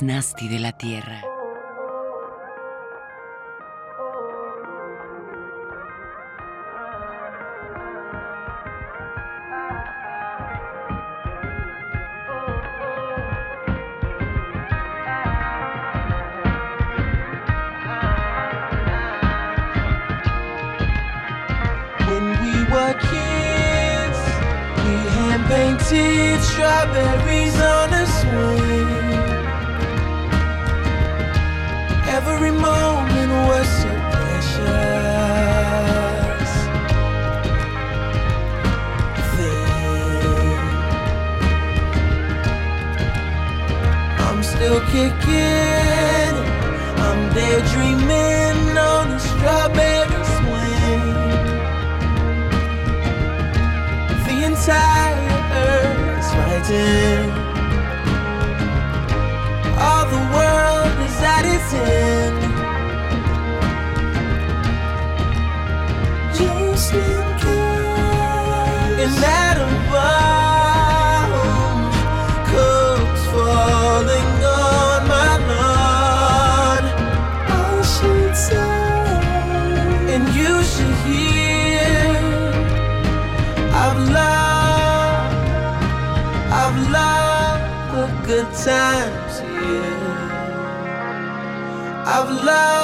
Snasti de la Tierra. painted strawberries on a swing. Times here. I've loved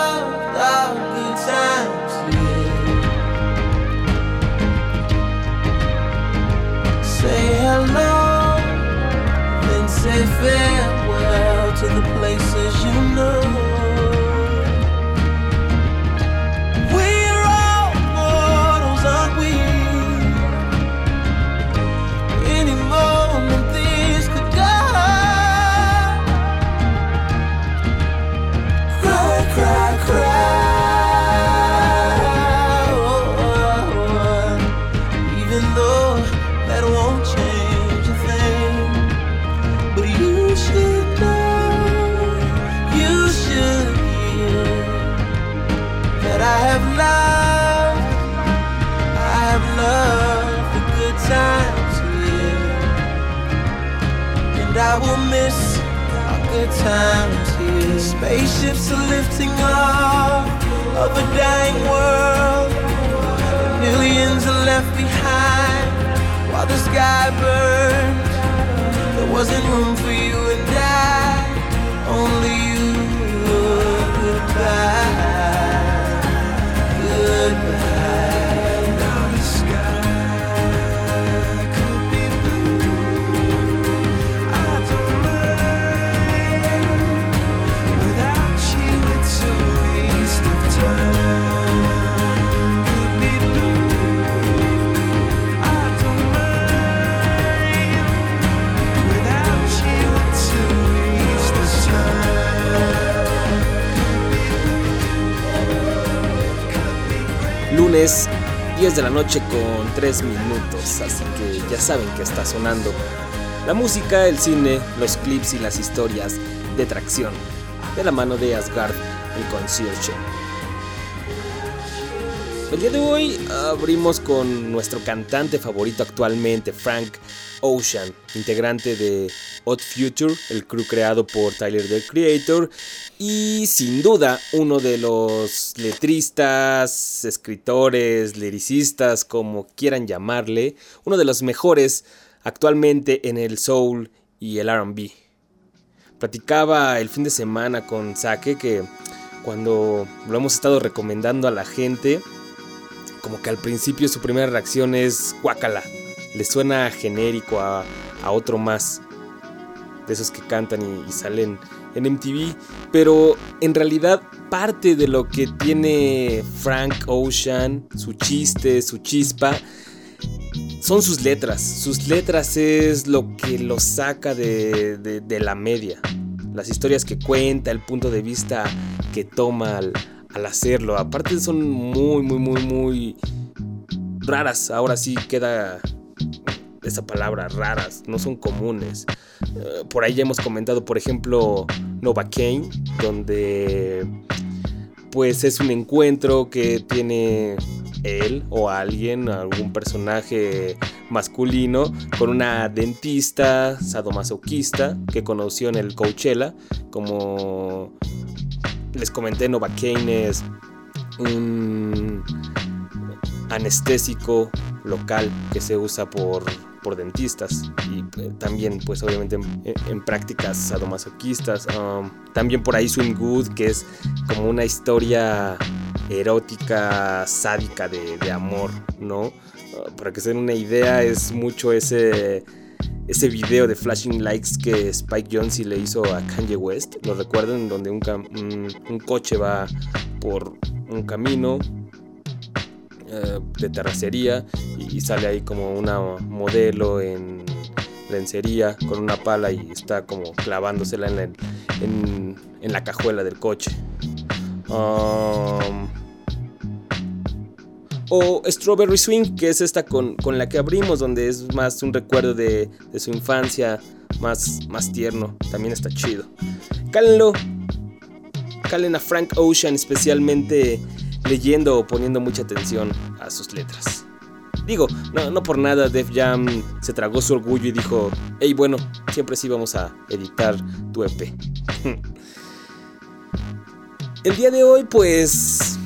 times here. Spaceships are lifting off of a dying world, millions are left behind while the sky burns. There wasn't room for you and I, only you. Goodbye, goodbye. De la noche con 3 minutos, así que ya saben que está sonando la música, el cine, los clips y las historias de tracción, de la mano de Asgard, el concierge. El día de hoy abrimos con nuestro cantante favorito actualmente, Frank Ocean, integrante de Odd Future, el crew creado por Tyler the Creator, y sin duda uno de los letristas, escritores, lyricistas, como quieran llamarle, uno de los mejores actualmente en el soul y el RB. Platicaba el fin de semana con Sake que cuando lo hemos estado recomendando a la gente, como que al principio su primera reacción es guacala. Le suena genérico a, a otro más. De esos que cantan y, salen en MTV. Pero en realidad parte de lo que tiene Frank Ocean, su chiste, su chispa, son sus letras. Sus letras es lo que lo saca de, de, la media. Las historias que cuenta, el punto de vista que toma al hacerlo. Aparte son muy, muy, muy, muy raras. Ahora sí queda esa palabra, raras, no son comunes. Uh, por ahí ya hemos comentado, por ejemplo, Nova Kane, donde pues es un encuentro que tiene él o alguien, algún personaje masculino, con una dentista sadomasoquista que conoció en el Coachella, como les comenté, Novocaine es un anestésico local que se usa por, por dentistas y eh, también pues obviamente en, prácticas sadomasoquistas. Um, también por ahí Swim Good que es como una historia erótica, sádica de, amor, ¿no? Uh, para que se den una idea es mucho ese ese video de Flashing Lights que Spike Jonze le hizo a Kanye West. ¿Lo recuerdan? Donde un, un coche va por un camino eh, de terracería y, sale ahí como una modelo en lencería con una pala y está como clavándosela en la, en, la cajuela del coche. Um, o Strawberry Swing, que es esta con, la que abrimos, donde es más un recuerdo de, su infancia, más, más tierno. También está chido. Cálenlo. Calen a Frank Ocean, especialmente leyendo o poniendo mucha atención a sus letras. Digo, no, por nada Def Jam se tragó su orgullo y dijo, hey bueno, siempre sí vamos a editar tu EP. el día de hoy pues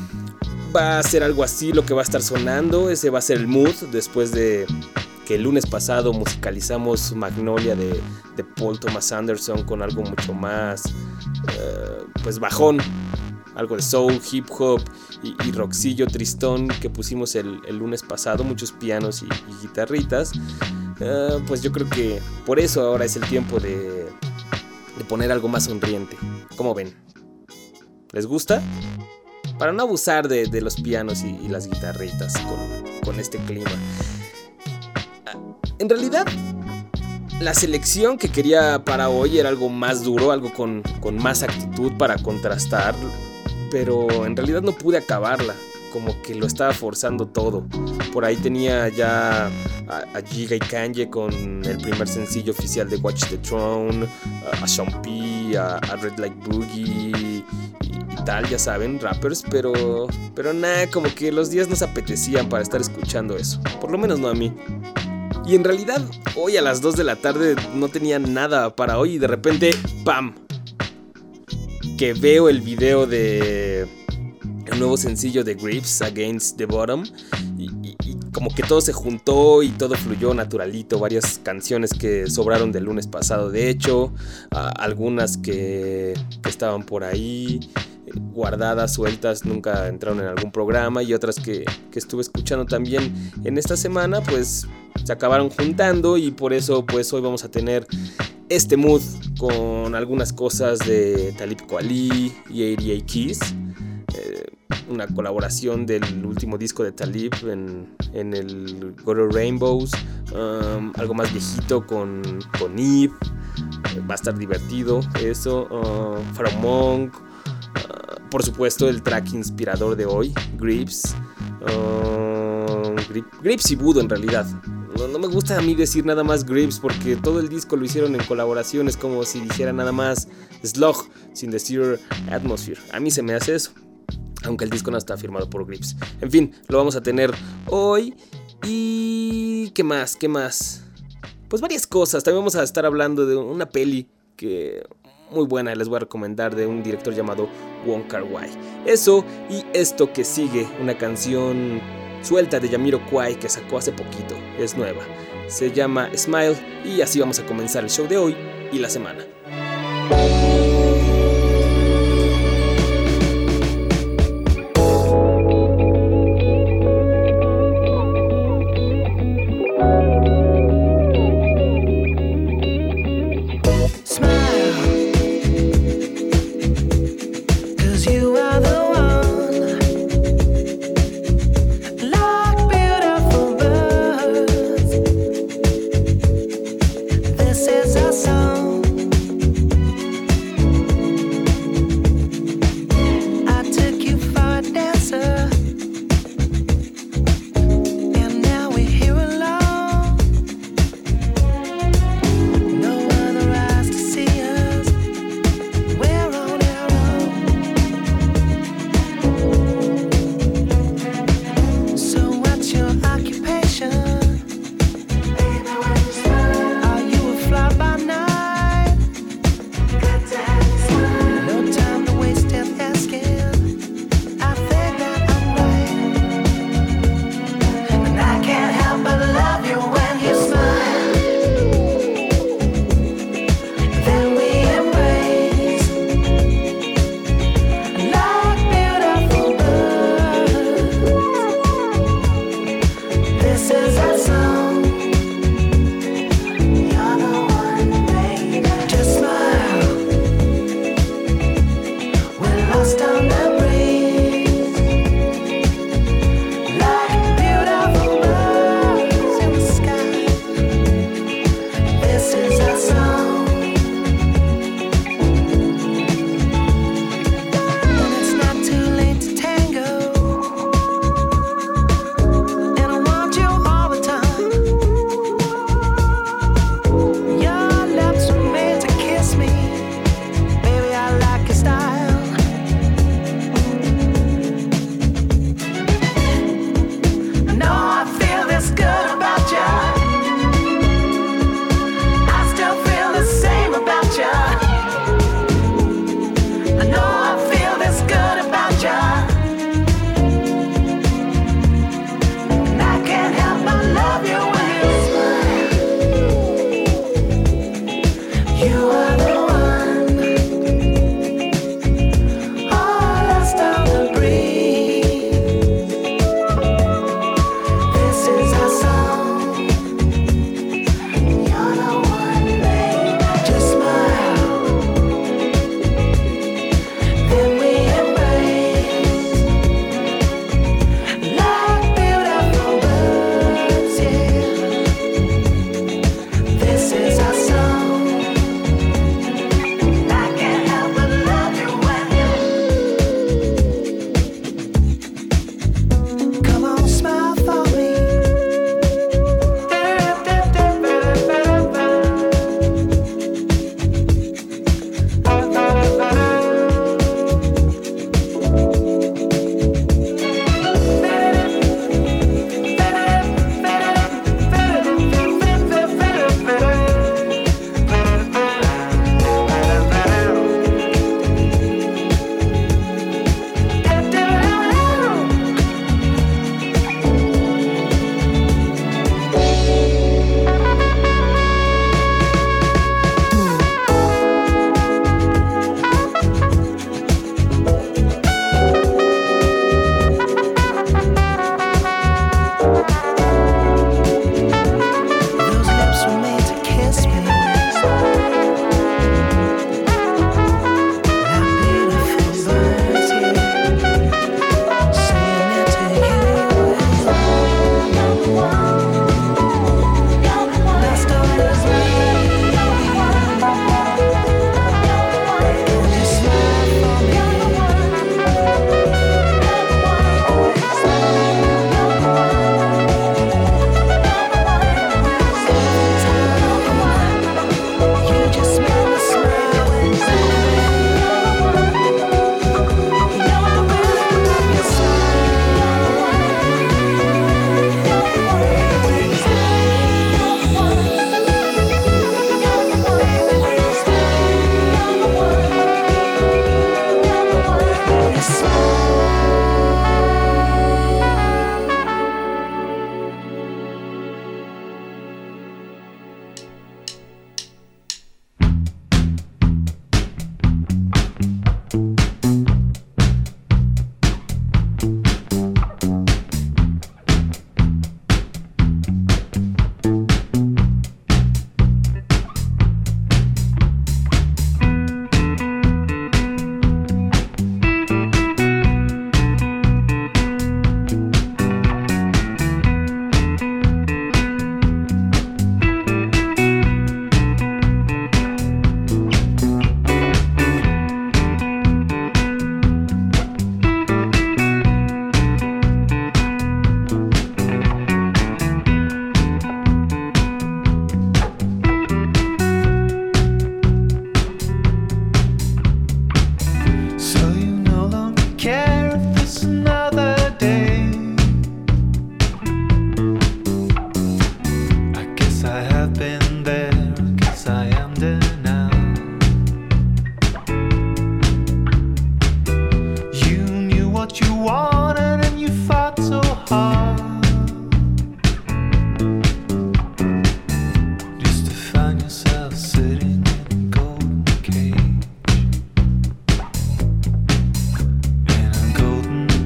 va a ser algo así lo que va a estar sonando, ese va a ser el mood después de que el lunes pasado musicalizamos Magnolia de, Paul Thomas Anderson con algo mucho más eh, pues bajón algo de soul, hip hop y, rockcillo tristón que pusimos el, lunes pasado, muchos pianos y, guitarritas. Ah, pues yo creo que por eso ahora es el tiempo de, poner algo más sonriente. ¿Cómo ven? ¿Les gusta? Para no abusar de, los pianos y, las guitarritas con, este clima. En realidad, la selección que quería para hoy era algo más duro, algo con, con más actitud para contrastar pero en realidad no pude acabarla, como que lo estaba forzando todo. Por ahí tenía ya a, Giga y Kanye con el primer sencillo oficial de Watch the Throne, a, Sean P, a, Red Light Boogie y, tal, ya saben, rappers, pero, pero nada, como que los días nos apetecían para estar escuchando eso, por lo menos no a mí. Y en realidad, hoy a las 2 de la tarde no tenía nada para hoy y de repente, ¡pam! Que veo el video de el nuevo sencillo de Grips Against the Bottom y, como que todo se juntó y todo fluyó naturalito, varias canciones que sobraron del lunes pasado de hecho, algunas que, estaban por ahí guardadas, sueltas, nunca entraron en algún programa y otras que, que, estuve escuchando también en esta semana, pues se acabaron juntando y por eso pues hoy vamos a tener este mood con algunas cosas de Talib Kweli y 88 Keys. Eh, una colaboración del último disco de Talib en, el Goro Rainbows. Um, algo más viejito con, con Eve. Eh, va a estar divertido eso. Uh. Por supuesto, el track inspirador de hoy, Grips. Uh, Grips y Budo en realidad no, me gusta a mí decir nada más Grips porque todo el disco lo hicieron en colaboraciones como si dijera nada más Slug sin decir Atmosphere. A mí se me hace eso. Aunque el disco no está firmado por Grips. En fin, lo vamos a tener hoy. ¿Y qué más? ¿Qué más? Pues varias cosas. También vamos a estar hablando de una peli que muy buena les voy a recomendar de un director llamado Wong Kar Wai. Eso y esto que sigue, una canción suelta de Yamiro Kwai que sacó hace poquito, es nueva. Se llama Smile y así vamos a comenzar el show de hoy y la semana.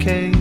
okay.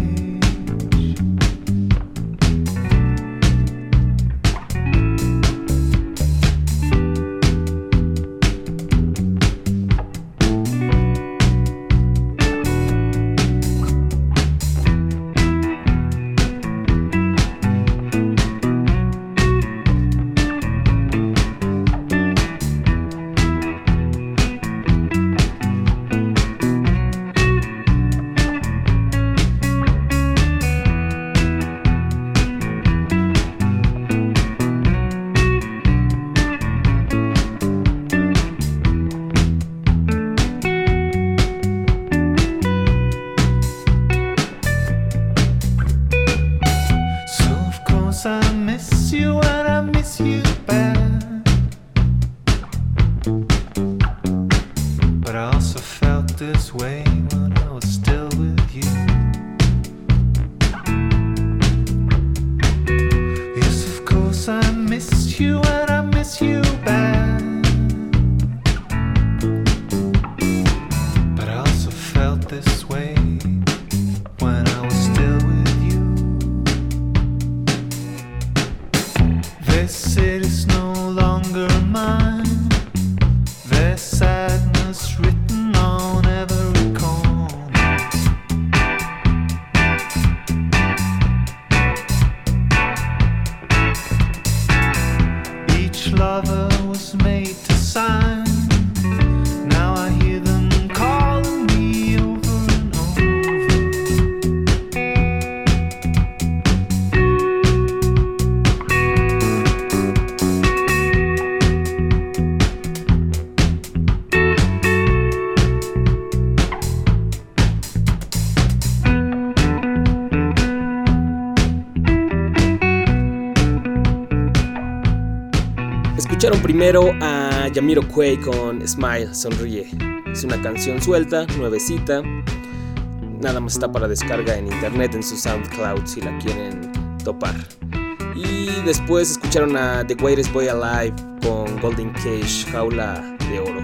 Primero a Yamiro Quay con Smile, Sonríe. Es una canción suelta, nuevecita. Nada más está para descarga en internet, en su SoundCloud, si la quieren topar. Y después escucharon a The Greatest Boy Alive con Golden Cage, Jaula de Oro.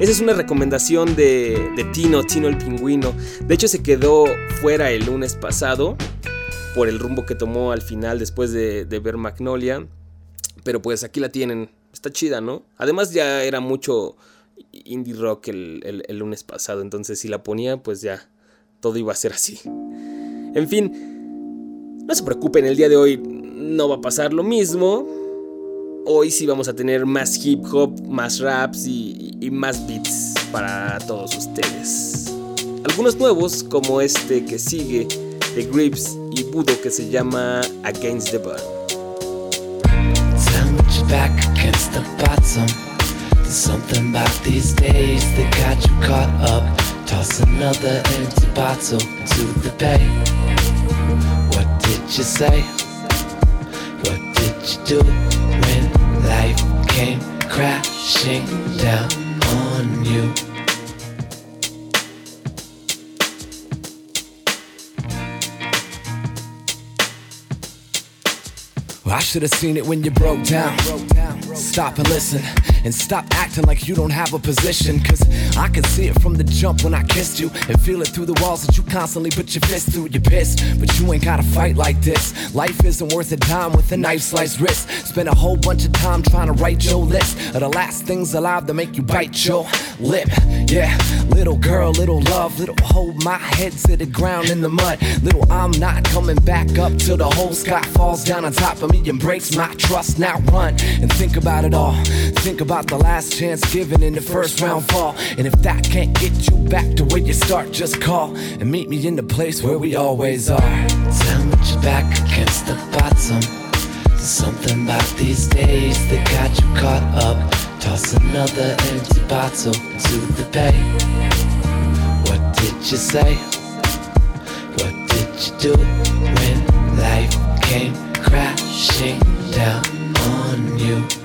Esa es una recomendación de, Tino, Tino el Pingüino. De hecho, se quedó fuera el lunes pasado por el rumbo que tomó al final después de, de ver Magnolia. Pero pues aquí la tienen está chida, ¿no? Además ya era mucho indie rock el, lunes pasado, entonces si la ponía, pues ya todo iba a ser así. En fin, no se preocupen, el día de hoy no va a pasar lo mismo. Hoy sí vamos a tener más hip hop, más raps y, y más beats para todos ustedes. Algunos nuevos, como este que sigue de Grips y Budo, que se llama Against the Burn. Back against the bottom. There's something about these days that got you caught up. Toss another empty bottle into the bay. What did you say? What did you do when life came crashing down on you? I should have seen it when you broke down. Stop and listen and stop acting like you don't have a position. Cause I can see it from the jump when I kissed you and feel it through the walls that you constantly put your fist through. You're pissed, but you ain't gotta fight like this. Life isn't worth a dime with a knife sliced wrist. Spend a whole bunch of time trying to write your list of the last things alive to make you bite your lip. Yeah, little girl, little love, little hold my head to the ground in the mud. Little I'm not coming back up till the whole sky falls down on top of me and breaks my trust. Now run and think about it all. Think about the last chance given in the first round fall. And if that can't get you back to where you start, just call and meet me in the place where we always are. Tell me you're back against the bottom. There's something about these days that got you caught up. Toss another empty bottle into the bay. What did you say? What did you do when life came crashing down on you?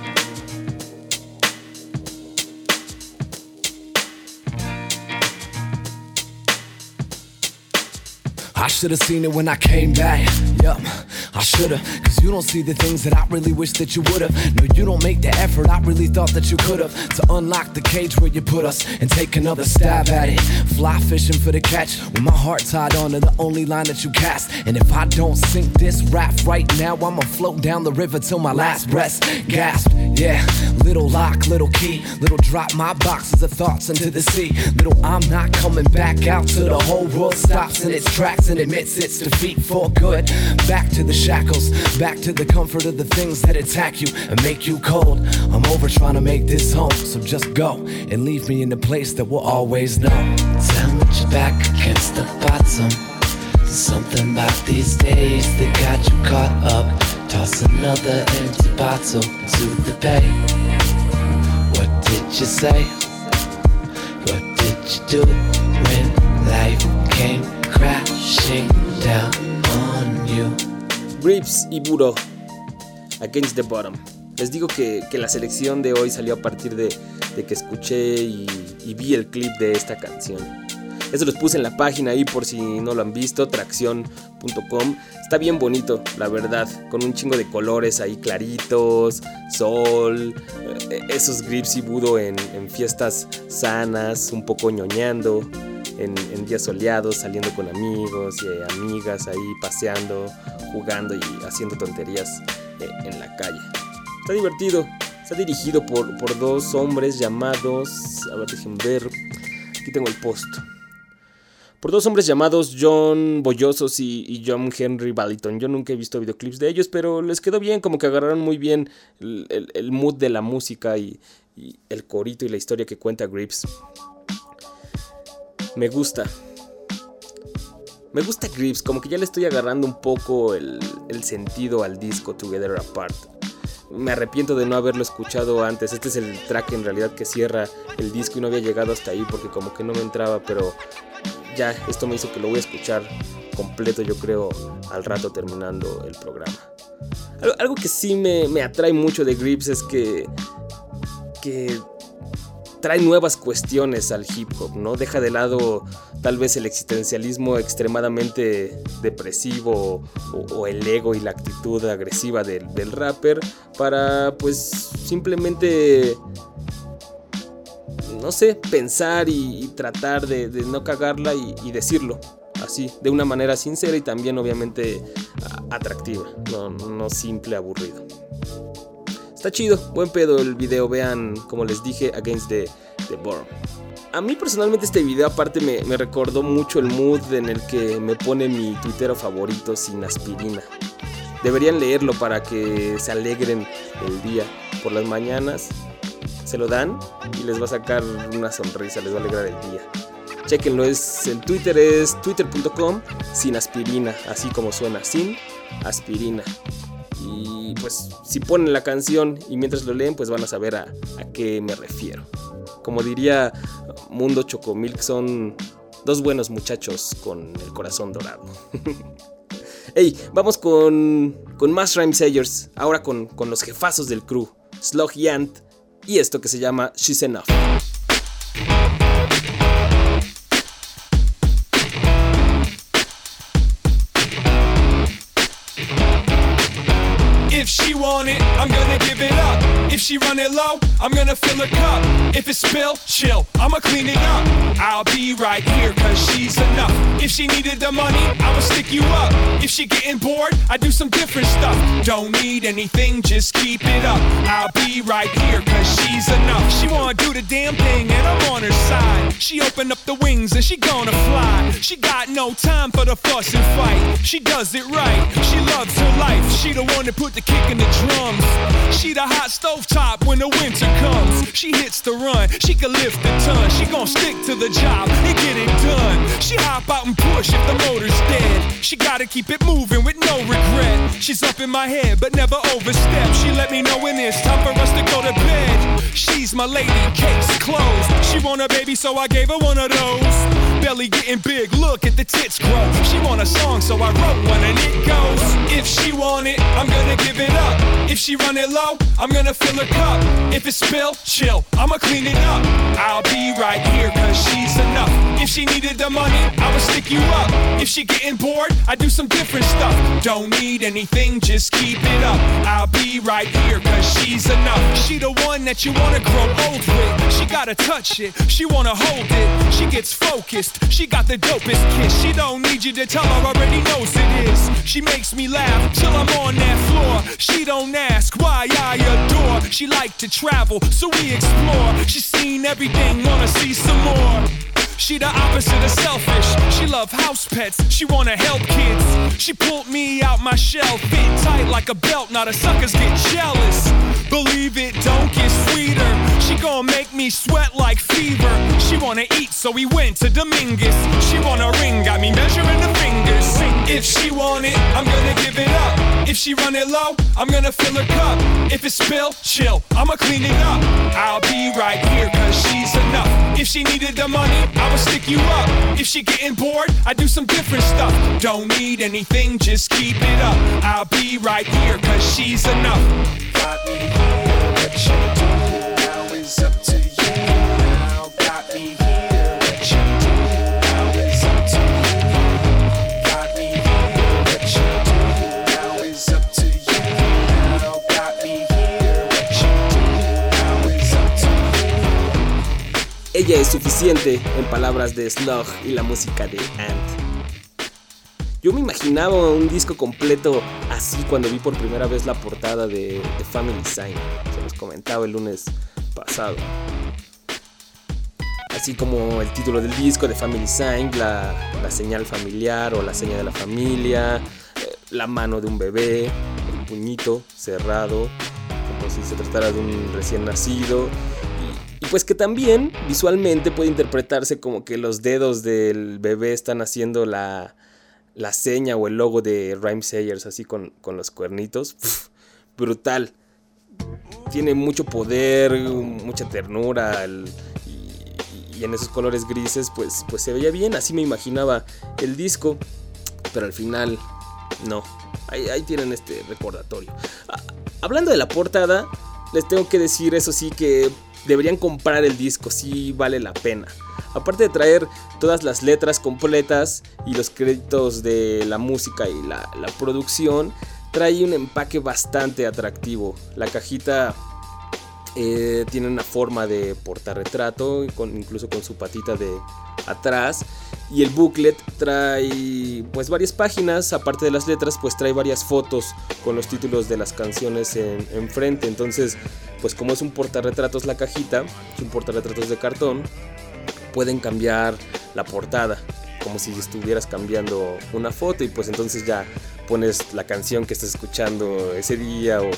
Should've seen it when I came back. Yup, I should've. Cause you don't see the things that I really wish that you would've. No, you don't make the effort I really thought that you could've. To unlock the cage where you put us and take another stab at it. Fly fishing for the catch with my heart tied on to the only line that you cast. And if I don't sink this raft right now, I'ma float down the river till my last breath gasp. Yeah, little lock, little key, little drop my boxes of thoughts into the sea. Little I'm not coming back out till the whole world stops in its tracks and admits its defeat for good. Back to the shackles, back to the comfort of the things that attack you and make you cold. I'm over trying to make this home, so just go and leave me in the place that will always know. Tell me you're back against the bottom. Something about these days that got you caught up. Toss another empty bottle to the bay. What did you say? What did you do when life came crashing down on you? Grips y Buro, Against the Bottom. Les digo que, que, la selección de hoy salió a partir de, de que escuché y, vi el clip de esta canción. Eso los puse en la página ahí por si no lo han visto, tracción.com. Está bien bonito, la verdad, con un chingo de colores ahí claritos, sol, eh, esos grips y budo en, en, fiestas sanas, un poco ñoñando, en, en días soleados, saliendo con amigos y amigas ahí paseando, jugando y haciendo tonterías eh, en la calle. Está divertido. Está dirigido por, por dos hombres llamados. A ver, dejen ver. Aquí tengo el post. Por dos hombres llamados John Boyosos y, John Henry Balliton. Yo nunca he visto videoclips de ellos, pero les quedó bien, como que agarraron muy bien el, mood de la música y, y, el corito y la historia que cuenta Grips. Me gusta. Me gusta Grips, como que ya le estoy agarrando un poco el, el sentido al disco Together Apart me arrepiento de no haberlo escuchado antes. Este es el track en realidad que cierra el disco y no había llegado hasta ahí porque como que no me entraba, pero ya esto me hizo que lo voy a escuchar completo yo creo al rato terminando el programa. Algo, que sí me, me, atrae mucho de Grips es que, que trae nuevas cuestiones al hip hop, ¿no? Deja de lado tal vez el existencialismo extremadamente depresivo o, el ego y la actitud agresiva del, rapper para pues simplemente no sé, pensar y, tratar de, no cagarla y, y, decirlo así, de una manera sincera y también obviamente atractiva, no, no simple, aburrido. Está chido, buen pedo el video, vean, como les dije, Against the, the. A mí personalmente este video aparte me, me, recordó mucho el mood en el que me pone mi tuitero favorito sin aspirina. Deberían leerlo para que se alegren el día. Por las mañanas se lo dan y les va a sacar una sonrisa, les va a alegrar el día. Chequenlo, es, el Twitter es twitter.com sin aspirina, así como suena, sin aspirina. Y pues si ponen la canción y mientras lo leen, pues van a saber a, qué me refiero. Como diría Mundo Chocomilk, son dos buenos muchachos con el corazón dorado. hey, vamos con, con más Rhyme Sayers, ahora con, con los jefazos del crew, Slug y Ant, y esto que se llama She's Enough. It up. If she run it low, I'm gonna fill her cup. If it spill, chill, I'ma clean it up. I'll be right here, cause she's enough. If she needed the money, I'ma stick you up. If she getting bored, I do some different stuff. Don't need anything, just keep it up. I'll be right here, cause she's enough. She wanna do the damn thing, and I'm on her side. She opened up the wings and she gonna fly. She got no time for the fuss and fight. She does it right. She loves her life. She the one that put the kick in the drums. She the hot stove top when the winter comes. She hits the run. She can lift a ton. She gon' stick to the job and get it done. She hop out and push if the motor's dead. She gotta keep it moving with no regret. She's up in my head, but never overstep. She let me know when it's time for us to go to bed. She's my lady, case closed. She want a baby, so I gave her one of those. Belly getting big, look at the tits grow. She want a song, so I wrote one and it goes. If she want it, I'm gonna give it up. If she run it low, I'm gonna fill her cup. If it spill, chill, I'ma clean it up. I'll be right here, cause she's enough. If she needed the money, I would stick you up. If she getting bored, I do some different stuff. Don't need anything, just keep it up. I'll be right here, cause she's enough. She the one that you wanna grow old with. She gotta touch it, she wanna hold it. She gets focused, she got the dopest kiss. She don't need you to tell her, already knows it is. She makes me laugh till I'm on that floor. She don't ask why I adore. She like to travel, so we explore. She's seen everything, wanna see some more. She the opposite of selfish. She love house pets. She wanna help kids. She pulled me out my shell, fit tight like a belt. Now the suckers get jealous. Believe it, don't get sweeter. She gon' make me sweat like fever. She wanna eat, so we went to Dominguez. She want a ring, got me measuring the fingers. If she want it, I'm gonna give it up. If she run it low, I'm gonna fill her cup. If it spill, chill, I'ma clean it up. I'll be right here, cause she's enough. If she needed the money, I would stick you up. If she getting bored, I do some different stuff. Don't need anything, just keep it up. I'll be right here, cause she's enough. Got me here, what you do now is up Es suficiente en palabras de Slug y la música de Ant. Yo me imaginaba un disco completo así cuando vi por primera vez la portada de, de Family Sign. Se los comentaba el lunes pasado. Así como el título del disco de Family Sign, la, la señal familiar o la seña de la familia, eh, la mano de un bebé, el puñito cerrado, como si se tratara de un recién nacido. Pues que también visualmente puede interpretarse como que los dedos del bebé están haciendo la, la seña o el logo de Rhyme Sayers así con, con los cuernitos. Brutal. Tiene mucho poder, mucha ternura. y, y en esos colores grises, pues, pues se veía bien. Así me imaginaba el disco. Pero al final, no. Ahí, ahí tienen este recordatorio. Ah, hablando de la portada, les tengo que decir, eso sí, que deberían comprar el disco. Sí vale la pena. Aparte de traer todas las letras completas y los créditos de la música y la, producción, trae un empaque bastante atractivo. La cajita eh, tiene una forma de portarretrato, con, incluso con su patita de atrás. Y el booklet trae pues varias páginas, aparte de las letras, pues trae varias fotos con los títulos de las canciones en, enfrente. Entonces, pues como es un portarretratos la cajita, es un portarretratos de cartón, pueden cambiar la portada como si estuvieras cambiando una foto y pues entonces ya pones la canción que estás escuchando ese día o,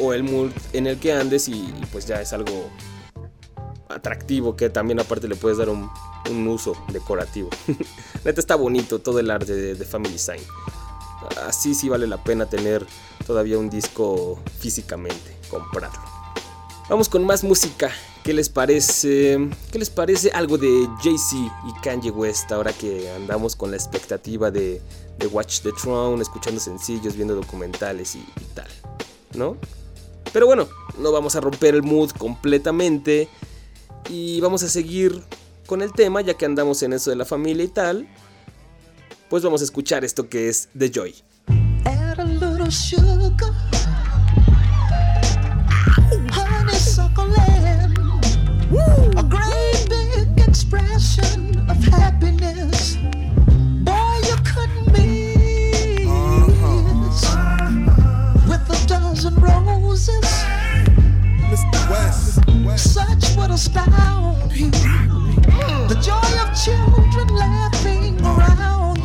o- el mood en el que andes y pues ya es algo atractivo que también aparte le puedes dar un, uso decorativo. Neta está bonito todo el arte de, Family Sign. Así sí vale la pena tener todavía un disco físicamente, comprarlo. Vamos con más música. ¿Qué les parece? ¿Qué les parece algo de Jay-Z y Kanye West ahora que andamos con la expectativa de, Watch the Throne, escuchando sencillos, viendo documentales y tal? ¿No? Pero bueno, no vamos a romper el mood completamente y vamos a seguir con el tema ya que andamos en eso de la familia y tal. Pues vamos a escuchar esto que es The Joy. Add a little sugar, honeysuckle and a great big expression of happiness. Boy, you couldn't miss with a dozen roses. Mr. West. Such would astound you. The joy of children laughing around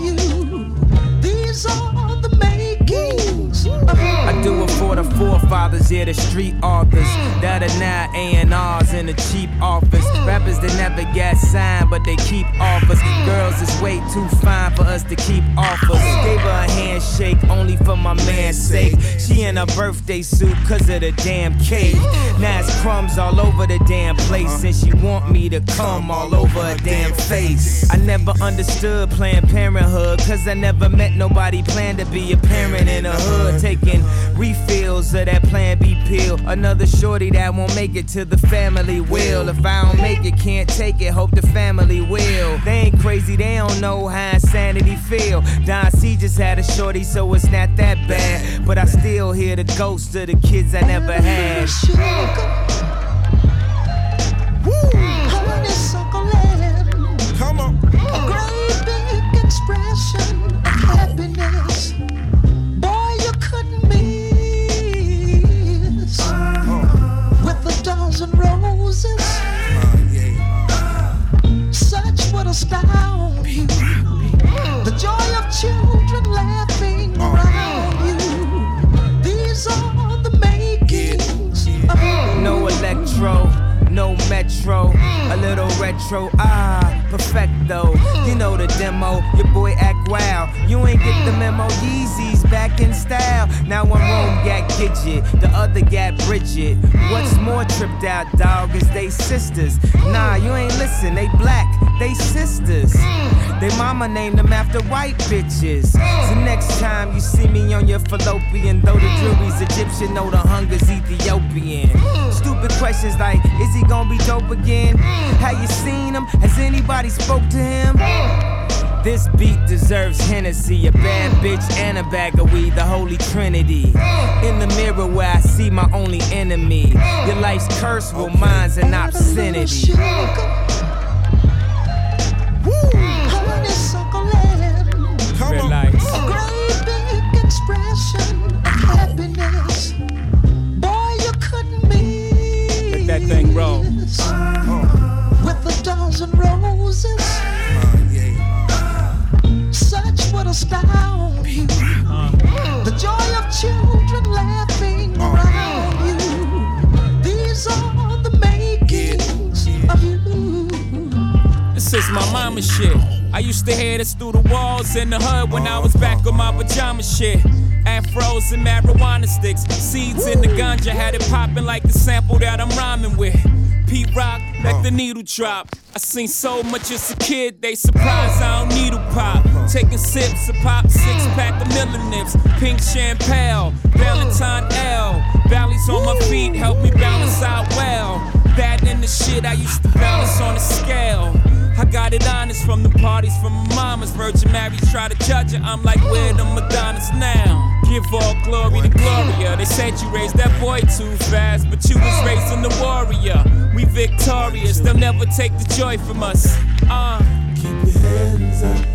do it for the forefathers, yeah, the street authors that are now A&Rs in a cheap office. Rappers that never get signed, but they keep offers. Girls is way too fine for us to keep offers. Gave her a handshake only for my man's sake. She in a birthday suit cause of the damn cake. Now it's crumbs all over the damn place, and she want me to come all over her damn face. I never understood Planned Parenthood, cause I never met nobody planned to be a parent in a hood. Taking refills of that Plan B pill. Another shorty that won't make it to the family will. If I don't make it, can't take it, hope the family will. They ain't crazy, they don't know how insanity feel. Don C just had a shorty, so it's not that bad. But I still hear the ghosts of the kids I never had. Honeysuckle land. Come on. A great big expression of happiness. A dozen roses, such would astound you. The joy of children laughing around you. These are the makings of No electro, no metro, a little retro, ah, perfecto. You know the demo, your boy act wild. You ain't get the memo, Yeezys back in style. Now one room got Gidget, the other got Bridget. What's more tripped out, dog, is they sisters. Nah, you ain't listen, they black, they sisters. They mama named them after white bitches. So next time you see me on your fallopian, though the jury's Egyptian, know the hunger's Ethiopian. Stupid questions like, is he gonna be dope again? Have you seen him? Has anybody spoke to him? This beat deserves Hennessy, a bad bitch and a bag of weed, the holy trinity. In the mirror where I see my only enemy. Your life's curse, well mine's an obscenity. Honeysuckle land. Come Red lights. A great big expression of happiness. Boy, you couldn't miss. Let that thing roll. Uh-huh. With a dozen roses, astound you. The joy of children laughing around you. These are the makings of you. This is my mama shit. I used to hear this through the walls in the hood when I was back on my pajama shit. Afros and marijuana sticks, seeds in the ganja had it popping like the sample that I'm rhyming with. P Rock, let the needle drop. I seen so much as a kid, they surprised I don't needle pop. Taking sips of pop, six pack of Miller Nips, pink champagne, Valentine L. Valleys on my feet help me balance out well. That and the shit I used to balance on a scale. I got it honest from the parties from mama's Virgin Mary try to judge her. I'm like, where the Madonnas now? Give all glory to Gloria. They said you raised that boy too fast, but you was raising the warrior. We victorious, they'll never take the joy from us. Uh.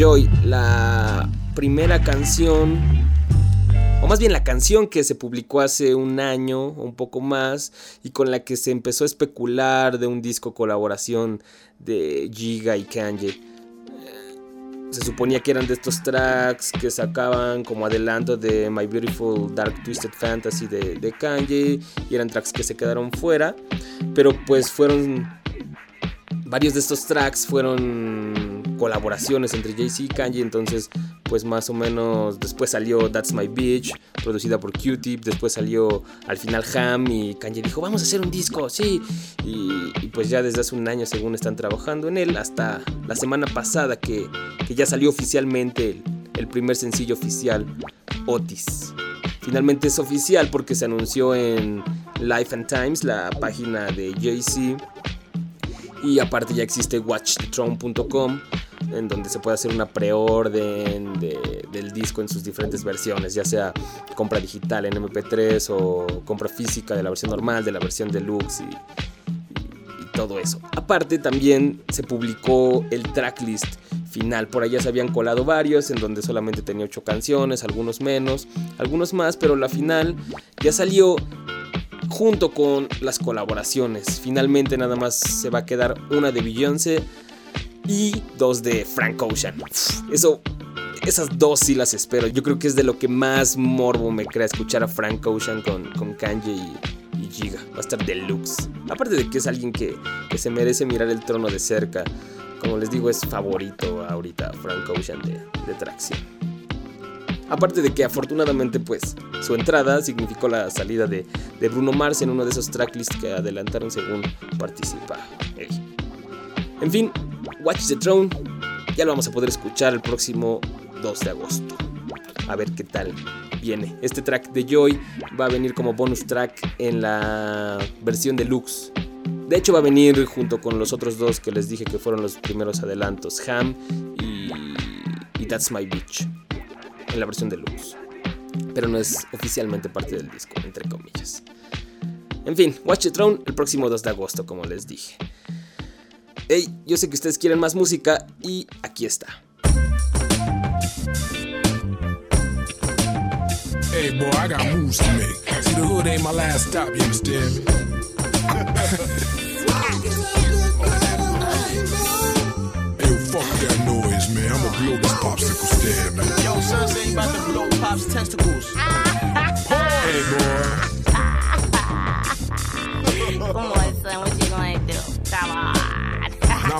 Joy, la primera canción, o más bien la canción que se publicó hace un año un poco más y con la que se empezó a especular de un disco colaboración de Giga y Kanye. Eh, se suponía que eran de estos tracks que sacaban como adelanto de My Beautiful Dark Twisted Fantasy de, de y eran tracks que se quedaron fuera, pero pues fueron varios de estos tracks fueron colaboraciones entre Jay-Z y Kanye, entonces pues más o menos después salió That's My Bitch, producida por Q-Tip, después salió al final Ham y Kanye dijo vamos a hacer un disco, sí, y, pues ya desde hace un año según están trabajando en él, hasta la semana pasada que, ya salió oficialmente el, primer sencillo oficial, Otis. Finalmente es oficial porque se anunció en Life and Times, la página de Jay-Z. Y aparte ya existe watchthethrone.com en donde se puede hacer una preorden de- del disco en sus diferentes versiones, ya sea compra digital en MP3 o compra física de la versión normal, de la versión deluxe y todo eso. Aparte también se publicó el tracklist final, por allá se habían colado varios en donde solamente tenía 8 canciones, algunos menos, algunos más, pero la final ya salió junto con las colaboraciones. Finalmente nada más se va a quedar una de Beyoncé y dos de Frank Ocean. Eso, esas dos sí las espero. Yo creo que es de lo que más morbo me crea escuchar a Frank Ocean con, con Kanye y, Giga. Va a estar deluxe. Aparte de que es alguien que, que se merece mirar el trono de cerca. Como les digo, es favorito ahorita Frank Ocean de, de tracción. Aparte de que afortunadamente pues su entrada significó la salida de, de Bruno Mars en uno de esos tracklists que adelantaron según participa él. En fin, Watch the Throne ya lo vamos a poder escuchar el próximo 2 de agosto. A ver qué tal viene. Este track de Joy va a venir como bonus track en la versión deluxe. De hecho va a venir junto con los otros dos que les dije que fueron los primeros adelantos, Ham y, That's My Bitch en la versión deluxe. Pero no es oficialmente parte del disco, entre comillas. En fin, Watch the Throne el próximo 2 de agosto, como les dije. Hey, yo sé que ustedes quieren más música y aquí está. Hey, boy, I got moves to make. See, the hood ain't my last stop, you understand me? hey, fuck that noise, man. I'ma blow this popsicle stand, man. Yo, Cersei ain't about to blow Pop's testicles. Hey, boy.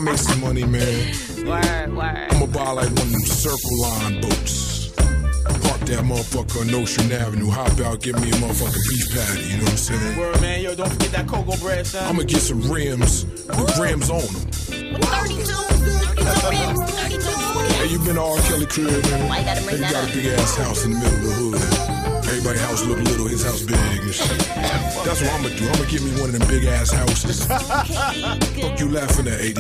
Now make some money, man. Word, word. I'ma buy like one of them circle line boats. Park that motherfucker on Ocean Avenue. Hop out, get me a motherfucking beef patty. You know what I'm saying? Word, man. Yo, don't forget that cocoa bread, son. I'ma get some rims with rims on them. Hey, you been to R. Kelly crib, man? Why you gotta bring Hey, that got up? a big ass house in the middle of the hood. Everybody house look little, his house big and shit. That's what I'ma do. I'ma get me one of them big ass houses. Fuck you laughing at 88.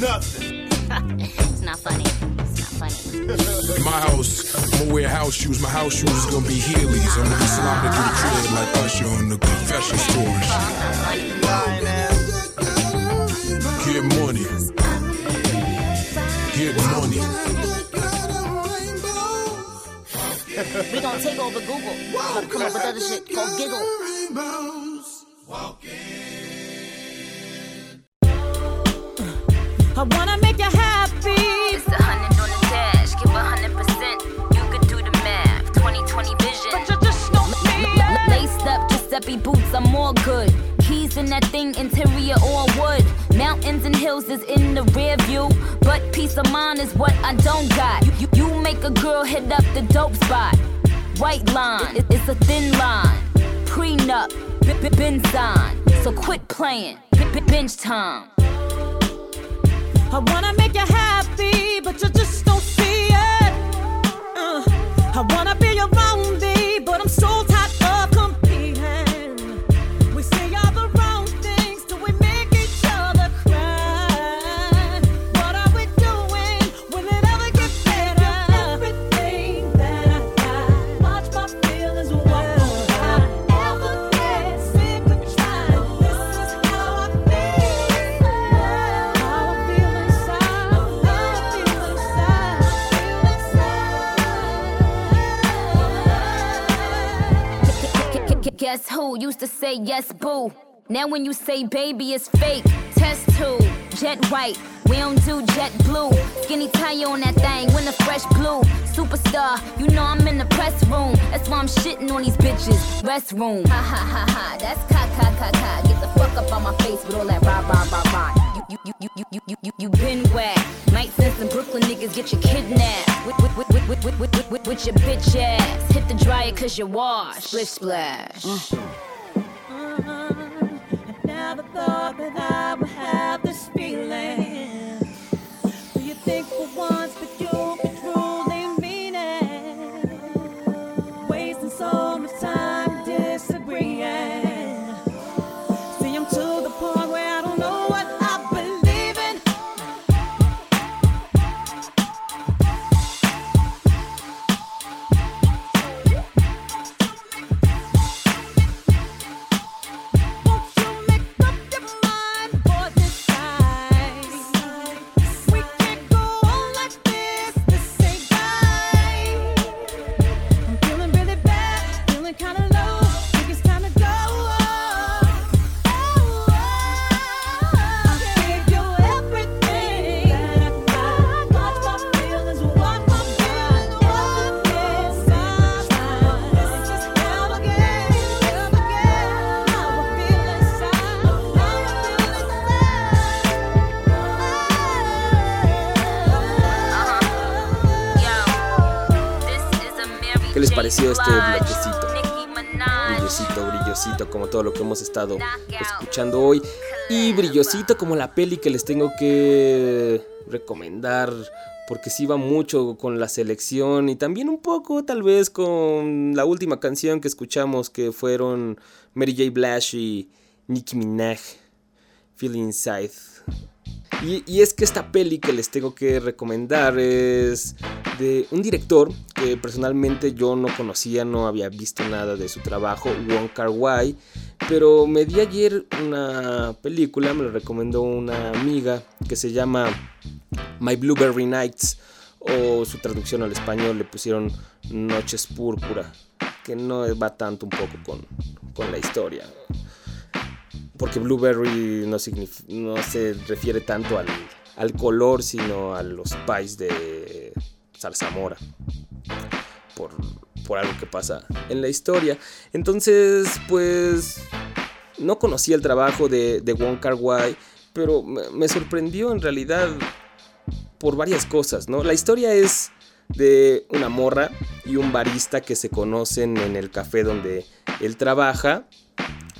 Nothing. it's not funny. It's not funny. In my house, I'm gonna wear house shoes. My house shoes is gonna be Heelys. I'm gonna be sliding through the crib like Usher on the confession stories. Get money. Get money. We gonna take over Google. Gotta come up with other shit called Giggle. I wanna make you happy. It's a hundred on the dash. Give a hundred percent. You could do the math. 2020 vision. But you just don't see it. Laced up Giuseppe boots, I'm all good. Keys in that thing, interior all wood. Mountains and hills is in the rear view. But peace of mind is what I don't got. You, you, you make a girl hit up the dope spot. White line, it- it's a thin line. Prenup, been signed. So quit playing, b- b- bench time. I wanna make you happy, but you just don't see it. Uh, I wanna Who used to say yes, boo? Now when you say baby, it's fake. Test tube, jet white, We don't do jet blue. Skinny tie on that thing, when the fresh blue. Superstar, you know I'm in the press room. That's why I'm shitting on these bitches. Restroom. Ha ha ha ha. That's ka ka ka ka. Get the fuck up on my face with all that rah rah rah rah. You you you you you you you you been whack. Might send some Brooklyn niggas get you kidnapped. With with with with with with with, with, with your bitch ass. Hit the dryer cause you wash. Splish splash. Mm. Mm-hmm. I Never thought that I would have this feeling. Hemos estado escuchando hoy. Y brillosito como la peli que les tengo que recomendar. Porque sí va mucho con la selección y también un poco tal vez con la última canción que escuchamos que fueron Mary J. Blige y Nicki Minaj, Feel Inside. Y, es que esta peli que les tengo que recomendar es de un director que personalmente yo no conocía, no había visto nada de su trabajo, Wong Kar pero me di ayer una película, me la recomendó una amiga que se llama My Blueberry Nights o su traducción al español le pusieron Noches Púrpura, que no va tanto un poco con, con la historia porque blueberry no, se refiere tanto al, al color, sino a los pies de zarzamora. Por, por algo que pasa en la historia. Entonces, pues, no conocía el trabajo de, de Wong pero me sorprendió en realidad por varias cosas, ¿no? La historia es de una morra y un barista que se conocen en el café donde él trabaja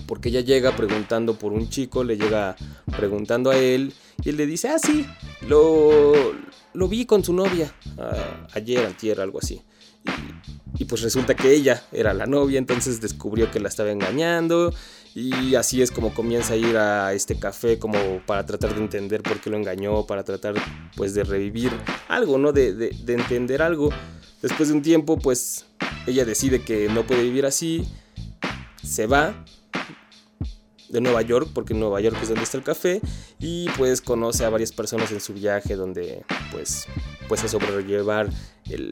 porque ella llega preguntando por un chico, le llega preguntando a él y él le dice, ah, sí, lo, lo vi con su novia ah, ayer, antier, algo así. Y, pues resulta que ella era la novia, entonces descubrió que la estaba engañando y así es como comienza a ir a este café como para tratar de entender por qué lo engañó, para tratar pues de revivir algo, ¿no? De- de entender algo. Después de un tiempo pues ella decide que no puede vivir así, se va de Nueva York, porque Nueva York es donde está el café, y pues conoce a varias personas en su viaje donde pues, pues a sobrellevar el,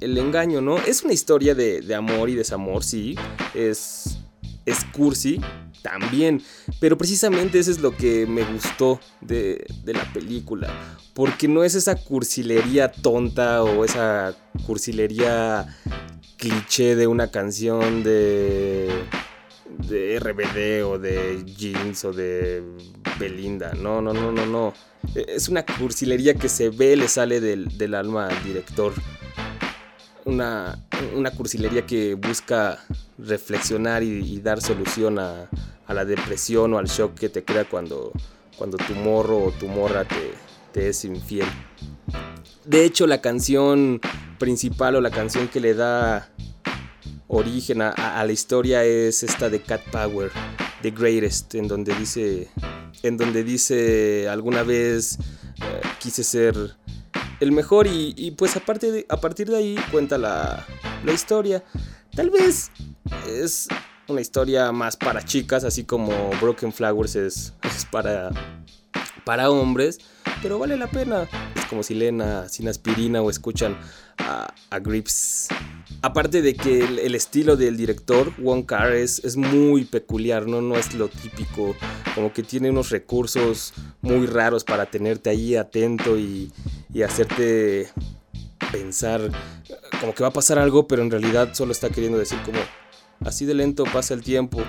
el engaño, ¿no? Es una historia de, de amor y desamor, sí, es, es cursi también, pero precisamente eso es lo que me gustó de, de la película, porque no es esa cursilería tonta o esa cursilería cliché de una canción de de RBD o de Jeans o de Belinda. No, no, no, no, no. Es una cursilería que se ve, le sale del, del alma al director. Una, una cursilería que busca reflexionar y, y dar solución a, a la depresión o al shock que te crea cuando, cuando tu morro o tu morra te, te es infiel. De hecho, la canción principal o la canción que le da origen a, la historia es esta de Cat Power, The Greatest, en donde dice, en donde dice alguna vez eh, quise ser el mejor y, y pues aparte de- a partir de ahí cuenta la, la historia. Tal vez es una historia más para chicas, así como Broken Flowers es, es para, para hombres, pero vale la pena. Es como si leen a Sin Aspirina o escuchan a Grips Aparte de que el, estilo del director, Wong Kar, es, muy peculiar, ¿no? no es lo típico, como que tiene unos recursos muy raros para tenerte ahí atento y, y hacerte pensar como que va a pasar algo, pero en realidad solo está queriendo decir como así de lento pasa el tiempo.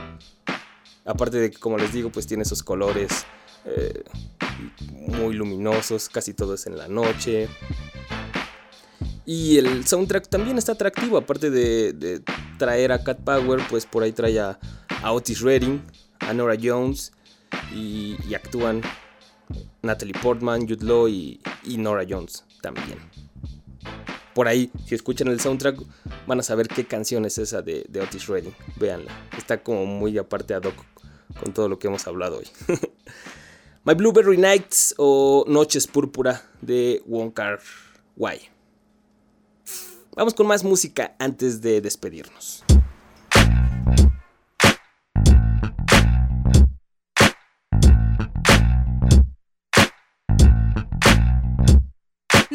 Aparte de que, como les digo, pues tiene esos colores eh, muy luminosos, casi todo es en la noche. Y el soundtrack también está atractivo, aparte de, traer a Cat Power, pues por ahí trae a, Otis Redding, a Nora Jones y, actúan Natalie Portman, Jude Law y, Nora Jones también. Por ahí, si escuchan el soundtrack, van a saber qué canción es esa de, de Otis Redding. Véanla, está como muy aparte ad hoc con todo lo que hemos hablado hoy. My Blueberry Nights o Noches Púrpura de Wong Kar Wai. Vamos con más música antes de despedirnos.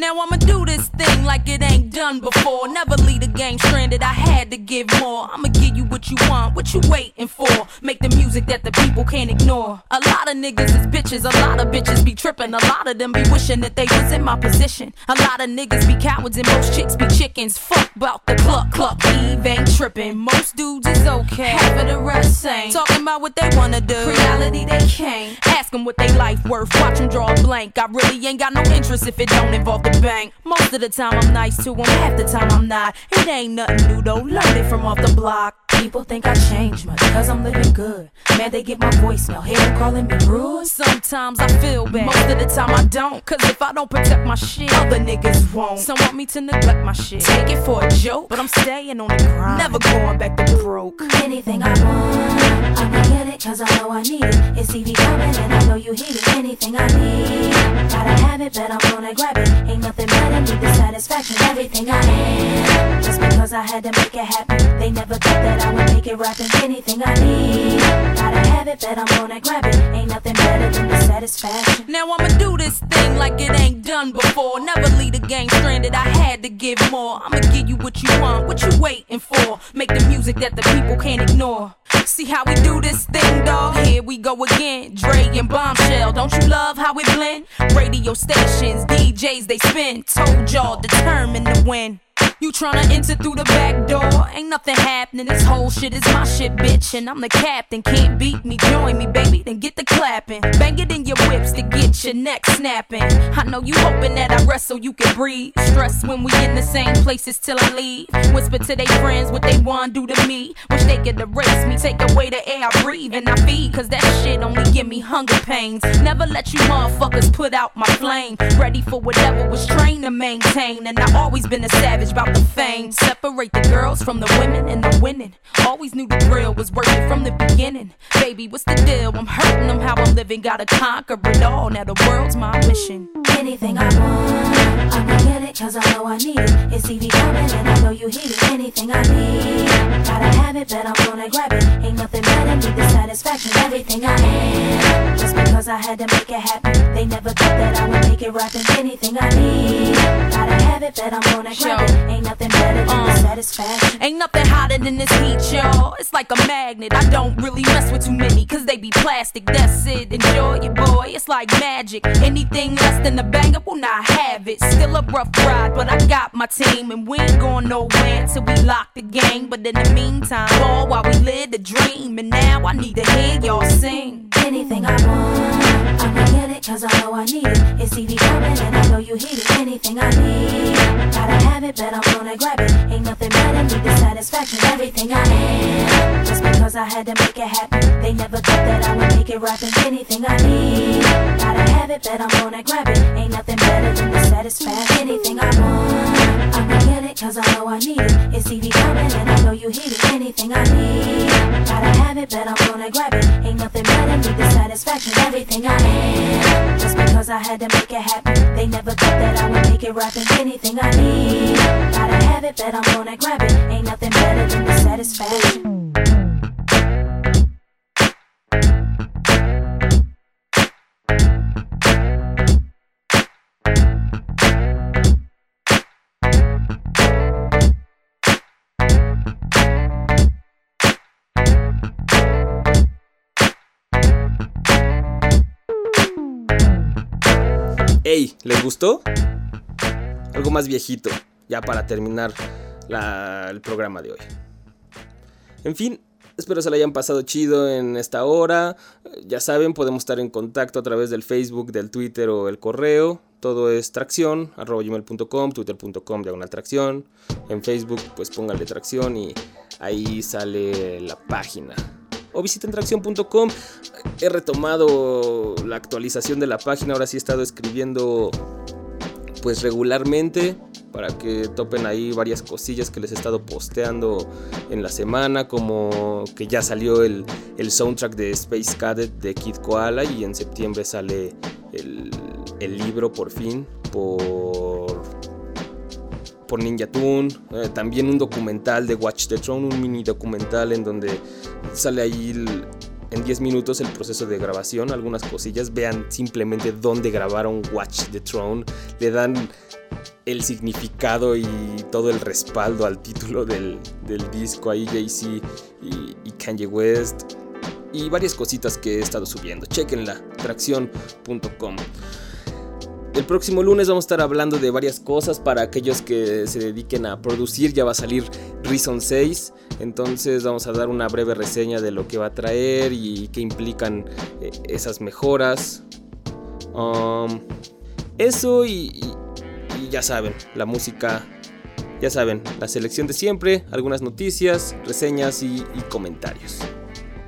Now I'ma do this thing like it ain't done before. Never leave the game stranded, I had to give more. I'ma give you what you want, what you waiting for. Make the music that the people can't ignore. A lot of niggas is bitches, a lot of bitches be tripping. A lot of them be wishing that they was in my position. A lot of niggas be cowards and most chicks be chickens. Fuck about the cluck cluck, Eve ain't tripping. Most dudes is okay, half of the rest ain't. Talking about what they wanna do, reality they can't. Ask them what they life worth, watch them draw a blank. I really ain't got no interest if it don't involve the bank. Most of the time I'm nice to them, half the time I'm not. It ain't nothing new though, learned it from off the block. People think I changed much cause I'm living good. Man, they get my voicemail, hear them calling me rude. Sometimes I feel bad, most of the time I don't. Cause if I don't protect my shit, other niggas won't. Some want me to neglect my shit. Take it for a joke, but I'm staying on the grind. Never going back to broke. Anything I want, I'ma get it cause I know I need it. It's TV coming and I know you hear it. Anything I need, gotta have it, but I'm gonna grab it. Ain't nothing better, need the satisfaction. Everything I am, just because I had to make it happen. They never thought that I would make it rapping. Anything I need, gotta have it, but I'm gonna grab it. Ain't nothing better than the satisfaction. Now I'ma do this thing like it ain't done before. Never leave the game stranded, I had to give more. I'ma give you what you want, what you waiting for. Make the music that the people can't ignore. See how we do this thing, dog? Here we go again. Dre and Bombshell, don't you love how we blend? Radio stations, DJs, they spin. Told y'all, determined to win. You tryna enter through the back door? Ain't nothing happening. This whole shit is my shit, bitch. And I'm the captain. Can't beat me. Join me, baby. Then get the clapping. Bang it in your whips to get your neck snapping. I know you hoping that I rest so you can breathe. Stress when we in the same places till I leave. Whisper to they friends what they want do to me. Wish they could erase me. Take away the air I breathe and I feed. Cause that shit only give me hunger pains. Never let you motherfuckers put out my flame. Ready for whatever was trained to maintain. And I always been a savage about the fame. Separate the girls from the women and the winning. Always knew the drill was working from the beginning. Baby, what's the deal? I'm hurting them how I'm living. Gotta conquer it all. Now the world's my mission. Anything I want, I'ma get it cause I know I need it. It's TV coming and I know you hear it. Anything I need, gotta have it, but I'm gonna grab it. Ain't nothing better, need the satisfaction. Everything I am, just because I had to make it happen. They never thought that I would make it rapping. Anything I need, gotta have it, but I'm gonna grab it. Ain't nothing better than the satisfaction. Ain't nothing hotter than this heat, y'all. It's like a magnet. I don't really mess with too many, cause they be plastic. That's it. Enjoy it, boy. It's like magic. Anything less than a banger will not have it. Still a rough ride, but I got my team. And we ain't going nowhere till we lock the game. But in the meantime, ball while we live the dream. And now I need to hear y'all sing. Anything I want, I'ma get it cause I know I need it. It's TV coming and I know you hear it. Anything I need, gotta have it, but I'm gonna grab it. Ain't nothing better, need the satisfaction. Everything I am, just because I had to make it happen. They never thought that I would make it rapping. Anything I need, gotta have it, but I'm gonna grab it. Ain't nothing better than the satisfaction. Anything I want, I'ma get it cause I know I need it. It's TV coming and I know you hear it. Anything I need, gotta have it, but I'm gonna grab it. Ain't nothing better, need the satisfaction. Everything I am, just because I had to make it happen. They never thought that I would make it rapping. Anything I need, gotta have it, but I'm gonna grab it. Ain't nothing better than the satisfaction. Ey, ¿les gustó? Algo más viejito, ya para terminar el programa de hoy. En fin, espero se la hayan pasado chido en esta hora. Ya saben, podemos estar en contacto a través del Facebook, del Twitter o el correo. Todo es tracción, arroba gmail.com, twitter.com, diagonal tracción. En Facebook, pues pónganle tracción y ahí sale la página. O visiten tracción.com. He retomado la actualización de la página. Ahora sí he estado escribiendo pues regularmente para que topen ahí varias cosillas que les he estado posteando en la semana, como que ya salió el, el soundtrack de Space Cadet de Kid Koala y en septiembre sale el, el libro por fin por por Ninja Tune, eh, también un documental de Watch the Throne, un mini documental en donde sale ahí en 10 minutos el proceso de grabación, algunas cosillas, vean simplemente dónde grabaron Watch the Throne, le dan el significado y todo el respaldo al título del, del disco, ahí Jay-Z y, y Kanye West y varias cositas que he estado subiendo, chequenla, tracción.com. El próximo lunes vamos a estar hablando de varias cosas para aquellos que se dediquen a producir. Ya va a salir Reason 6. Entonces vamos a dar una breve reseña de lo que va a traer y qué implican eh, esas mejoras. Um, eso y, ya saben, la música. Ya saben, la selección de siempre, algunas noticias, reseñas y comentarios.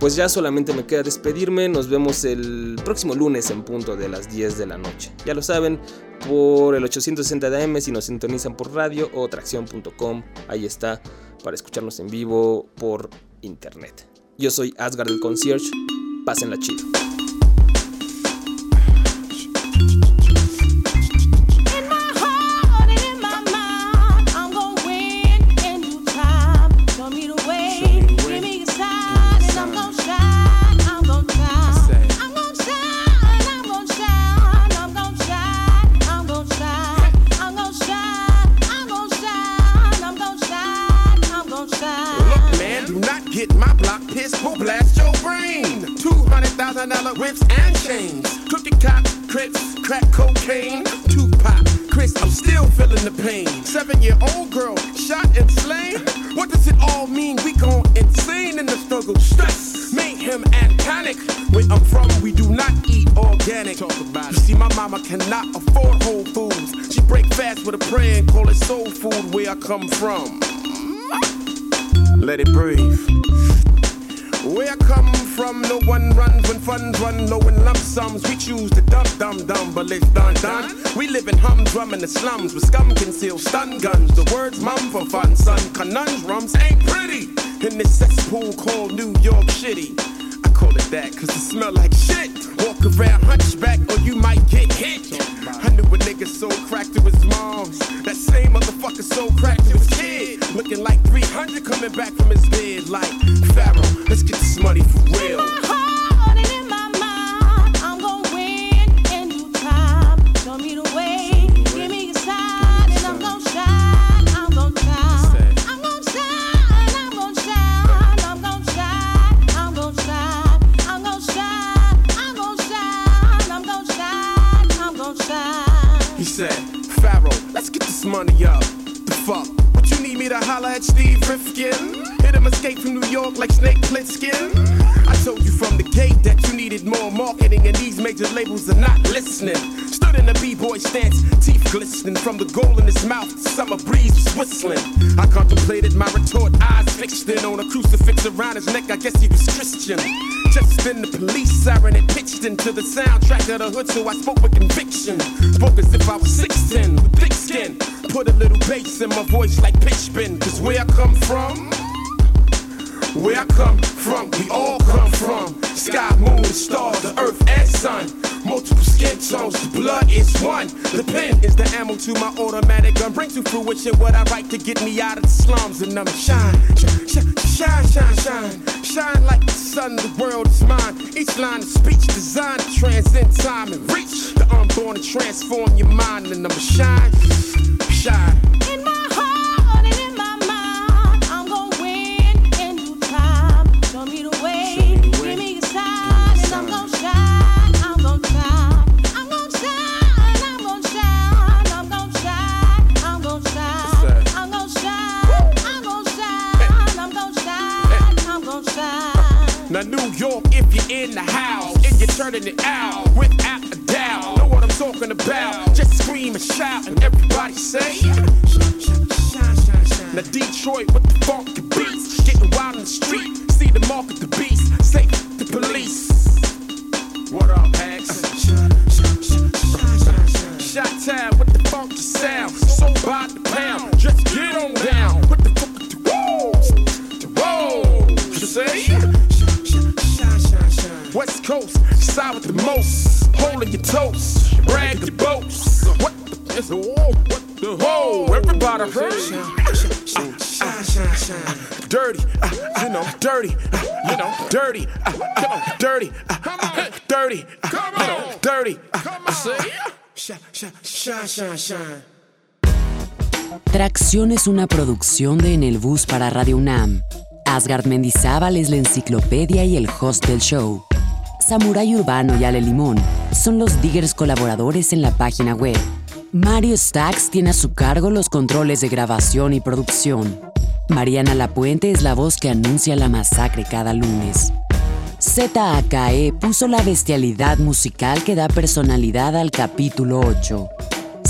Pues ya solamente me queda despedirme, nos vemos el próximo lunes en punto de las 10 de la noche. Ya lo saben, por el 860 de AM si nos sintonizan por radio o tracción.com, ahí está, para escucharnos en vivo por internet. Yo soy Asgard el Concierge, pásenla chido. Crack cocaine. Tupac, Chris, I'm still feeling the pain. Seven year old girl shot and slain. What does it all mean? We gone insane in the struggle. Stress, mayhem, and panic. Where I'm from, we do not eat organic. Talk about you see, my mama cannot afford Whole Foods. She break fast with a prayer and call it soul food where I come from. Let it breathe. Where I come from, no one runs when funds run low in lump sums. We choose to dump, dumb, dumb, but it's done, done. We live in humdrum in the slums with scum concealed stun guns. The words mum for fun, son. Conundrums ain't pretty in this cesspool called New York City. I call it that cause it smell like shit. Walk around hunchback or you might get hit. I knew a nigga so cracked to his moms. That same motherfucker so cracked to his kid. Looking like 300 coming back from his dead like Pharaoh. Let's get this money for real. money up. The fuck? Need me to holler at Steve Rifkin? Hit him escape from New York like Snake Plissken? I told you from the gate that you needed more marketing and these major labels are not listening. Stood in a b-boy stance, teeth glistening from the gold in his mouth. Summer breeze whistling. I contemplated my retort, eyes fixed in on a crucifix around his neck. I guess he was Christian. Just then the police siren had pitched into the soundtrack of the hood, so I spoke with conviction. Spoke as if I was 16 with thick skin. Put a little bass in my voice like pitch. Cause where I come from, where I come from, we all come from. Sky, moon, stars, the earth and sun. Multiple skin tones, the blood is one. The pen is the ammo to my automatic gun. Bring to fruition what I write to get me out of the slums. And I'm shine, shine, shine, shine, shine, shine. Shine like the sun, the world is mine. Each line of speech designed to transcend time and reach the unborn and transform your mind. And I'm shine, shine. In the house and you're turning it out without a doubt, know what I'm talking about? Just scream and shout and everybody say. Now Detroit with the funky beats, getting wild in the street. See the mark of the beast, say the police. What up, Hags? Shot town Coast, side with the most. Holding your toast, brag your boats. What the? It's a whoa, what the? Whoa, everybody. Dirty, uh, you know, dirty, uh, you know, dirty, uh, come on, dirty, uh, dirty, uh, you know, dirty. Uh, say, shine, shine, shine, shine, shine. Tracción es una producción de En el Bus para Radio UNAM. Asgard Mendizábal es la enciclopedia y el host del show. Samurai Urbano y Ale Limón son los diggers colaboradores en la página web. Mario Stacks tiene a su cargo los controles de grabación y producción. Mariana Lapuente es la voz que anuncia la masacre cada lunes. ZAKE puso la bestialidad musical que da personalidad al capítulo 8.